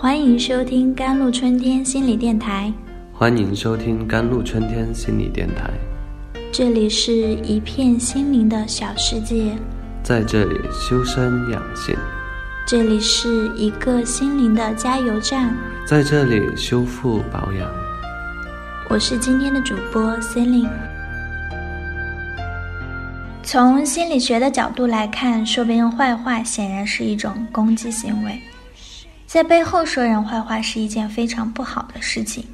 欢迎收听甘露春天心理电台。欢迎收听甘露春天心理电台。这里是一片心灵的小世界，在这里修身养性。这里是一个心灵的加油站，在这里修复保养。我是今天的主播 Celine。从心理学的角度来看，说别人坏话显然是一种攻击行为。在背后说人坏话是一件非常不好的事情，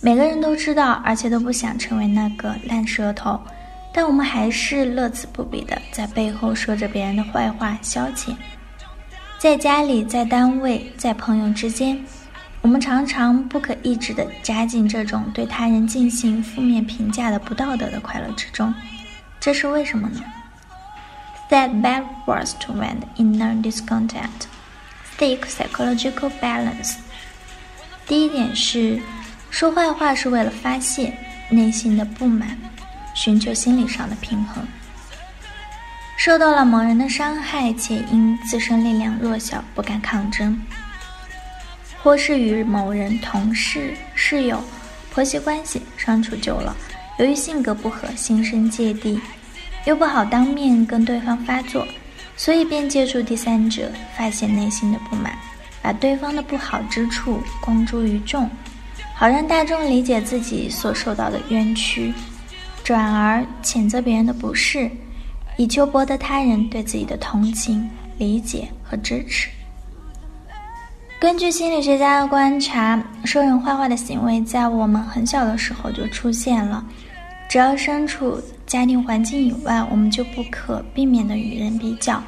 每个人都知道，而且都不想成为那个烂舌头，但我们还是乐此不疲的在背后说着别人的坏话消遣。在家里，在单位，在朋友之间，我们常常不可抑制地加进这种对他人进行负面评价的不道德的快乐之中。这是为什么呢？Said bad words to vent inner discontent, seek psychological balance。第一点是，说坏话是为了发泄内心的不满，寻求心理上的平衡。受到了某人的伤害，且因自身力量弱小不敢抗争，或是与某人同事、室友、婆媳关系相处久了，由于性格不合，心生芥蒂，又不好当面跟对方发作，所以便借助第三者发泄内心的不满，把对方的不好之处公诸于众，好让大众理解自己所受到的冤屈，转而谴责别人的不是。以求博得他人对自己的同情、理解和支持。根据心理学家的观察，说人坏话的行为在我们很小的时候就出现了。只要身处家庭环境以外，我们就不可避免的与人比较。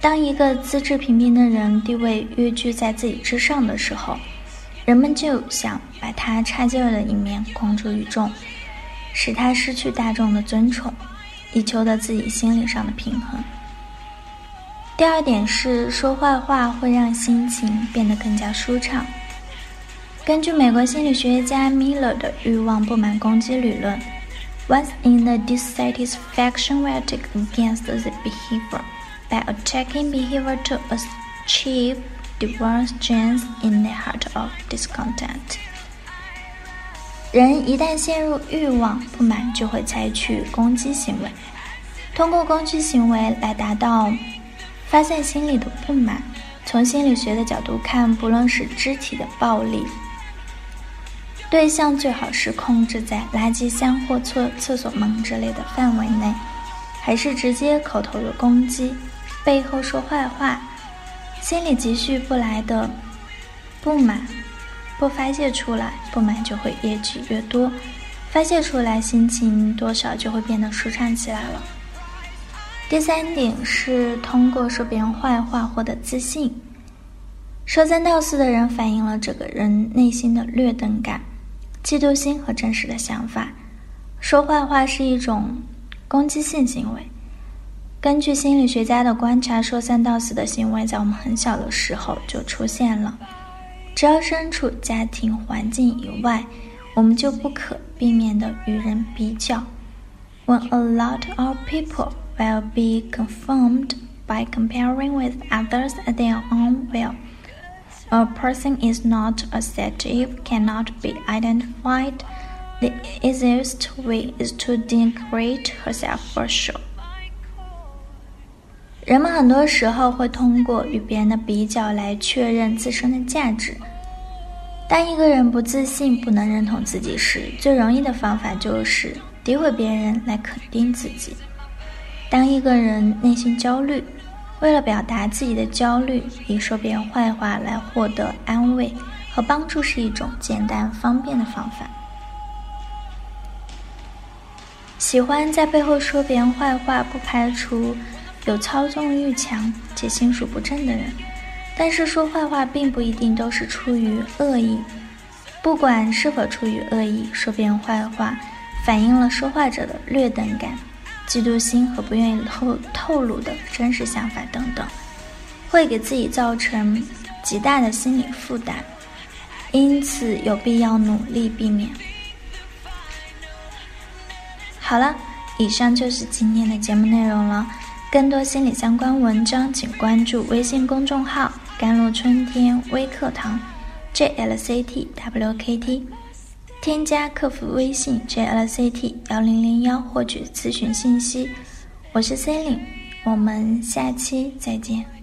当一个资质平平的人地位跃居在自己之上的时候，人们就想把他差劲儿的一面公诸于众，使他失去大众的尊崇。以求得自己心理上的平衡。第二点是说坏话会让心情变得更加舒畅。根据美国心理学家 Miller 的欲望不满攻击理论 ，Once in the dissatisfaction will take against the behavior by attacking behavior to achieve divergence in the heart of discontent。人一旦陷入欲望不满，就会采取攻击行为，通过攻击行为来达到发散心里的不满。从心理学的角度看，不论是肢体的暴力， 对象最好是控制在垃圾箱或厕厕所门之类的范围内，还是直接口头的攻击，背后说坏话，心里积蓄不来的不满。不发泄出来，不满就会越积越多；发泄出来，心情多少就会变得舒畅起来了。第三点是通过说别人坏话获得自信。说三道四的人反映了这个人内心的劣等感、嫉妒心和真实的想法。说坏话是一种攻击性行为。根据心理学家的观察，说三道四的行为在我们很小的时候就出现了。只要身处家庭环境以外，我们就不可避免的与人比较。When a lot of people will be confirmed by comparing with others at their own will, a person is not assertive, cannot be identified. The easiest way is to denigrate herself for sure. 人们很多时候会通过与别人的比较来确认自身的价值。当一个人不自信、不能认同自己时，最容易的方法就是诋毁别人来肯定自己。当一个人内心焦虑，为了表达自己的焦虑，以说别人坏话来获得安慰和帮助是一种简单方便的方法。喜欢在背后说别人坏话，不排除。有操纵欲强且心术不正的人，但是说坏话并不一定都是出于恶意。不管是否出于恶意，说别人坏话，反映了说话者的劣等感、嫉妒心和不愿意透透露的真实想法等等，会给自己造成极大的心理负担，因此有必要努力避免。好了，以上就是今天的节目内容了。更多心理相关文章，请关注微信公众号“甘露春天微课堂 ”，jlctwkt，添加客服微信 jlct 幺零零幺获取咨询信息。我是 c e l i n e 我们下期再见。